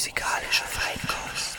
Musikalische Feinkost.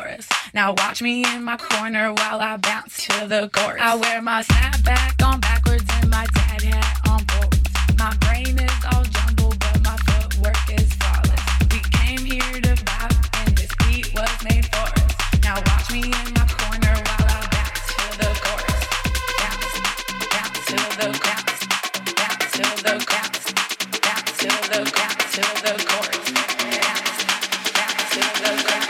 chorus. Now watch me in my corner while I bounce to the chorus. I wear my snapback on backwards and my dad hat on boards. My brain is all jumbled, but my footwork is flawless. We came here to vibe, and this beat was made for us. Now watch me in my corner while I bounce to the chorus. Bounce, bounce to the bounce, bounce to the bounce, bounce to the bounce to the chorus. Bounce, bounce to the chorus.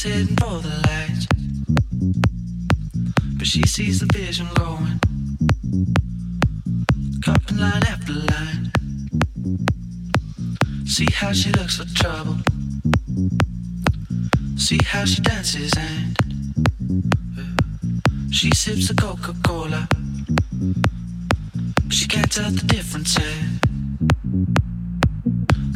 said